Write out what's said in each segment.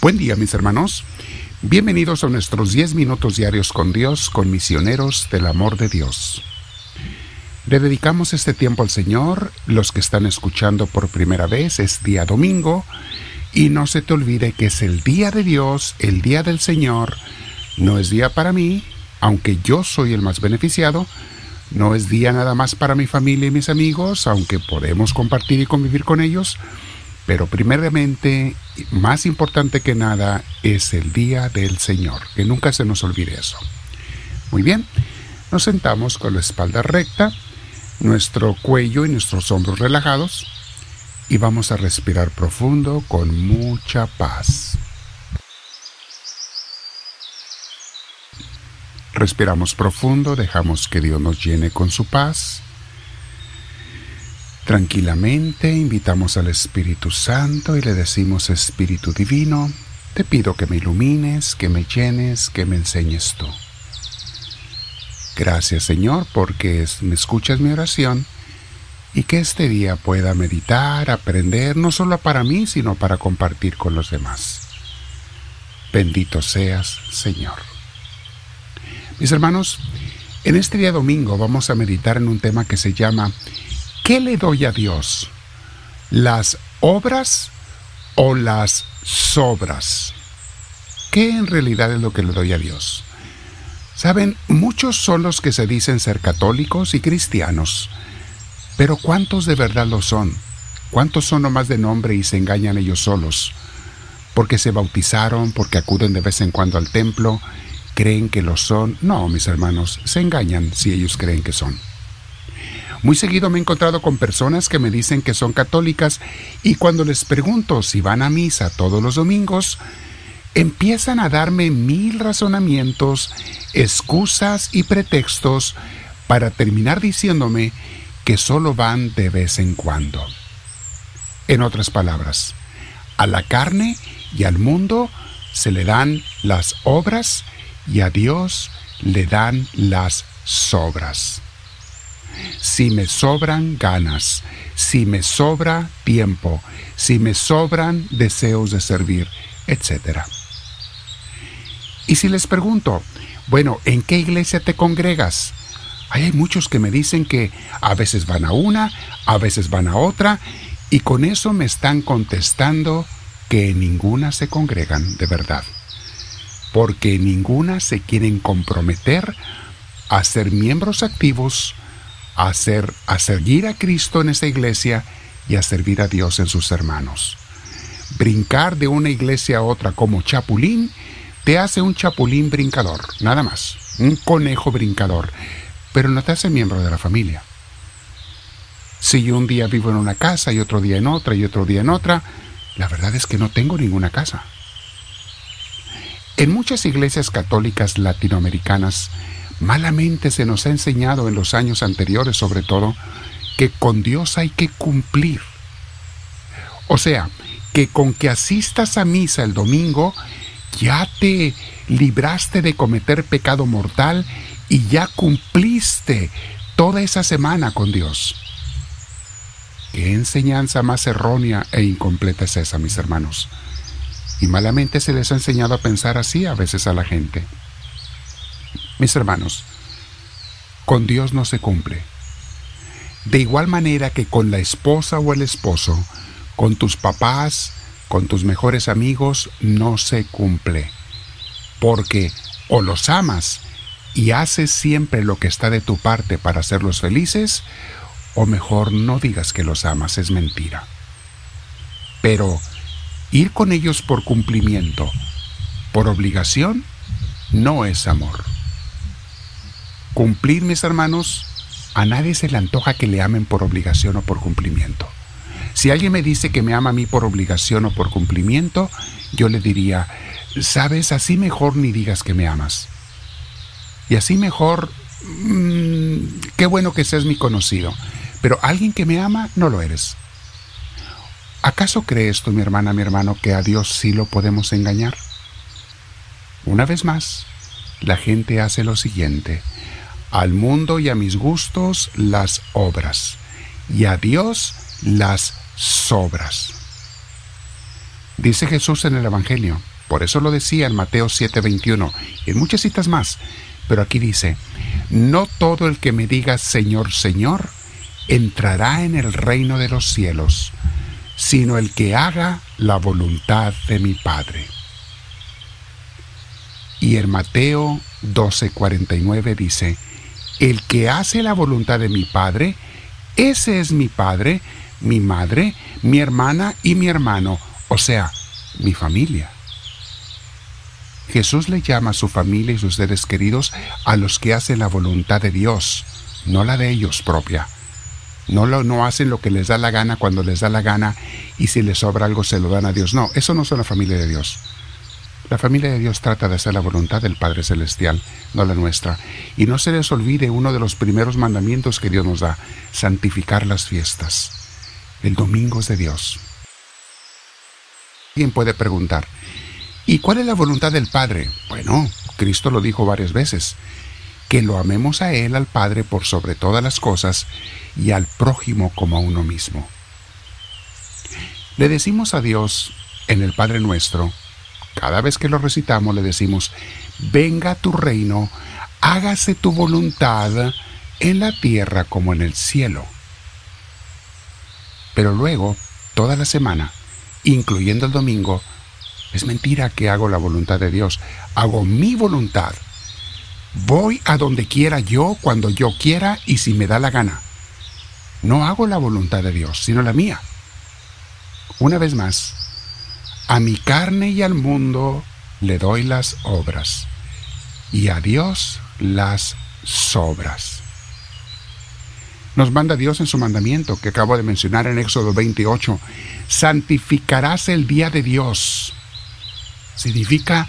Buen día mis hermanos. Bienvenidos a nuestros 10 minutos diarios con Dios, con misioneros del amor de Dios. Le dedicamos este tiempo al Señor. Los que están escuchando por primera vez es día domingo. Y no se te olvide que es el día de Dios, el día del Señor. No es día para mí, aunque yo soy el más beneficiado. No es día nada más para mi familia y mis amigos, aunque podemos compartir y convivir con ellos pero primeramente, más importante que nada, es el día del Señor. Que nunca se nos olvide eso. Muy bien, nos sentamos con la espalda recta, nuestro cuello y nuestros hombros relajados y vamos a respirar profundo con mucha paz. Respiramos profundo, dejamos que Dios nos llene con su paz Tranquilamente invitamos al Espíritu Santo y le decimos, Espíritu Divino, te pido que me ilumines, que me llenes, que me enseñes tú. Gracias Señor porque me escuchas mi oración y que este día pueda meditar, aprender, no solo para mí, sino para compartir con los demás. Bendito seas, Señor. Mis hermanos, en este día domingo vamos a meditar en un tema que se llama ¿Qué le doy a Dios? ¿Las obras o las sobras? ¿Qué en realidad es lo que le doy a Dios? Saben, muchos son los que se dicen ser católicos y cristianos, pero ¿cuántos de verdad lo son? ¿Cuántos son nomás de nombre y se engañan ellos solos? Porque se bautizaron, porque acuden de vez en cuando al templo, creen que lo son. No, mis hermanos, se engañan si ellos creen que son. Muy seguido me he encontrado con personas que me dicen que son católicas y cuando les pregunto si van a misa todos los domingos, empiezan a darme mil razonamientos, excusas y pretextos para terminar diciéndome que solo van de vez en cuando. En otras palabras, a la carne y al mundo se le dan las obras y a Dios le dan las sobras si me sobran ganas, si me sobra tiempo, si me sobran deseos de servir, etc. Y si les pregunto, bueno, ¿en qué iglesia te congregas? hay muchos que me dicen que a veces van a una, a veces van a otra, y con eso me están contestando que en ninguna se congregan de verdad, porque en ninguna se quieren comprometer a ser miembros activos a, a seguir a Cristo en esa iglesia y a servir a Dios en sus hermanos. Brincar de una iglesia a otra como chapulín te hace un chapulín brincador, nada más, un conejo brincador, pero no te hace miembro de la familia. Si yo un día vivo en una casa y otro día en otra y otro día en otra, la verdad es que no tengo ninguna casa. En muchas iglesias católicas latinoamericanas Malamente se nos ha enseñado en los años anteriores, sobre todo, que con Dios hay que cumplir. O sea, que con que asistas a misa el domingo, ya te libraste de cometer pecado mortal y ya cumpliste toda esa semana con Dios. ¿Qué enseñanza más errónea e incompleta es esa, mis hermanos? Y malamente se les ha enseñado a pensar así a veces a la gente. Mis hermanos, con Dios no se cumple. De igual manera que con la esposa o el esposo, con tus papás, con tus mejores amigos, no se cumple. Porque o los amas y haces siempre lo que está de tu parte para hacerlos felices, o mejor no digas que los amas, es mentira. Pero ir con ellos por cumplimiento, por obligación, no es amor. Cumplir, mis hermanos, a nadie se le antoja que le amen por obligación o por cumplimiento. Si alguien me dice que me ama a mí por obligación o por cumplimiento, yo le diría, sabes, así mejor ni digas que me amas. Y así mejor, mmm, qué bueno que seas mi conocido, pero alguien que me ama no lo eres. ¿Acaso crees tú, mi hermana, mi hermano, que a Dios sí lo podemos engañar? Una vez más, la gente hace lo siguiente al mundo y a mis gustos las obras, y a Dios las sobras. Dice Jesús en el Evangelio, por eso lo decía en Mateo 7:21 y en muchas citas más, pero aquí dice, no todo el que me diga Señor, Señor, entrará en el reino de los cielos, sino el que haga la voluntad de mi Padre. Y en Mateo 12:49 dice, el que hace la voluntad de mi Padre, ese es mi Padre, mi madre, mi hermana y mi hermano, o sea, mi familia. Jesús le llama a su familia y sus seres queridos a los que hacen la voluntad de Dios, no la de ellos propia. No, lo, no hacen lo que les da la gana cuando les da la gana y si les sobra algo se lo dan a Dios. No, eso no es la familia de Dios. La familia de Dios trata de hacer la voluntad del Padre Celestial, no la nuestra. Y no se les olvide uno de los primeros mandamientos que Dios nos da, santificar las fiestas. El domingo es de Dios. Alguien puede preguntar, ¿y cuál es la voluntad del Padre? Bueno, Cristo lo dijo varias veces, que lo amemos a Él, al Padre, por sobre todas las cosas, y al prójimo como a uno mismo. Le decimos a Dios en el Padre nuestro, cada vez que lo recitamos le decimos, venga tu reino, hágase tu voluntad en la tierra como en el cielo. Pero luego, toda la semana, incluyendo el domingo, es mentira que hago la voluntad de Dios, hago mi voluntad. Voy a donde quiera yo, cuando yo quiera y si me da la gana. No hago la voluntad de Dios, sino la mía. Una vez más, a mi carne y al mundo le doy las obras, y a Dios las sobras. Nos manda Dios en su mandamiento que acabo de mencionar en Éxodo 28, santificarás el día de Dios. Significa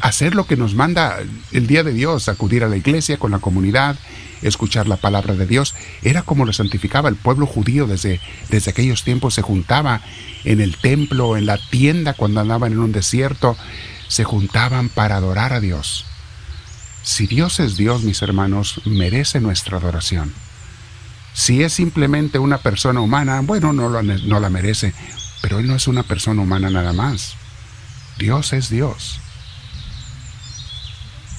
hacer lo que nos manda el día de Dios, acudir a la iglesia con la comunidad, escuchar la palabra de Dios. Era como lo santificaba el pueblo judío desde, desde aquellos tiempos. Se juntaba en el templo, en la tienda cuando andaban en un desierto. Se juntaban para adorar a Dios. Si Dios es Dios, mis hermanos, merece nuestra adoración. Si es simplemente una persona humana, bueno, no, no la merece, pero Él no es una persona humana nada más. Dios es Dios.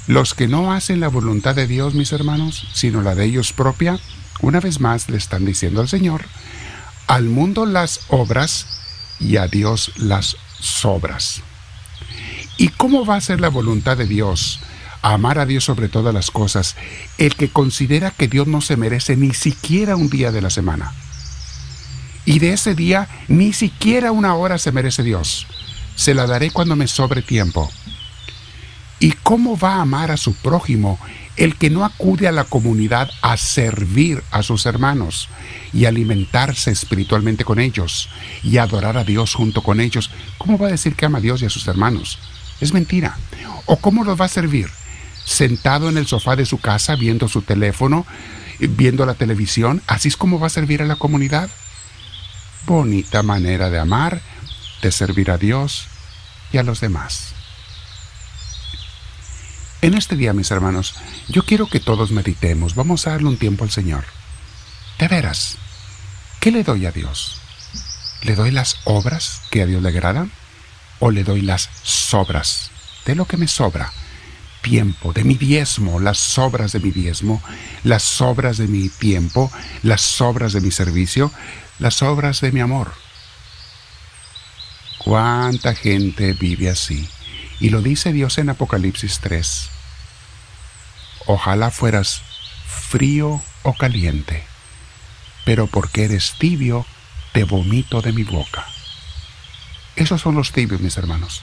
Los que no hacen la voluntad de Dios, mis hermanos, sino la de ellos propia, una vez más le están diciendo al Señor, al mundo las obras y a Dios las sobras. ¿Y cómo va a ser la voluntad de Dios? amar a Dios sobre todas las cosas, el que considera que Dios no se merece ni siquiera un día de la semana. Y de ese día ni siquiera una hora se merece Dios. Se la daré cuando me sobre tiempo. ¿Y cómo va a amar a su prójimo el que no acude a la comunidad a servir a sus hermanos y alimentarse espiritualmente con ellos y adorar a Dios junto con ellos? ¿Cómo va a decir que ama a Dios y a sus hermanos? Es mentira. ¿O cómo los va a servir? Sentado en el sofá de su casa viendo su teléfono, viendo la televisión, así es como va a servir a la comunidad. Bonita manera de amar, de servir a Dios y a los demás. En este día, mis hermanos, yo quiero que todos meditemos, vamos a darle un tiempo al Señor. De veras, ¿qué le doy a Dios? ¿Le doy las obras que a Dios le agradan? ¿O le doy las sobras de lo que me sobra? Tiempo, de mi diezmo, las sobras de mi diezmo, las sobras de mi tiempo, las sobras de mi servicio, las sobras de mi amor. ¿Cuánta gente vive así? Y lo dice Dios en Apocalipsis 3. Ojalá fueras frío o caliente, pero porque eres tibio, te vomito de mi boca. Esos son los tibios, mis hermanos,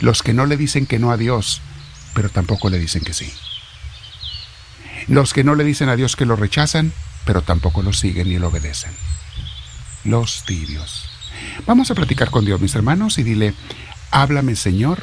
los que no le dicen que no a Dios, pero tampoco le dicen que sí. Los que no le dicen a Dios que lo rechazan, pero tampoco lo siguen ni lo obedecen. Los tibios. Vamos a platicar con Dios, mis hermanos, y dile, háblame Señor,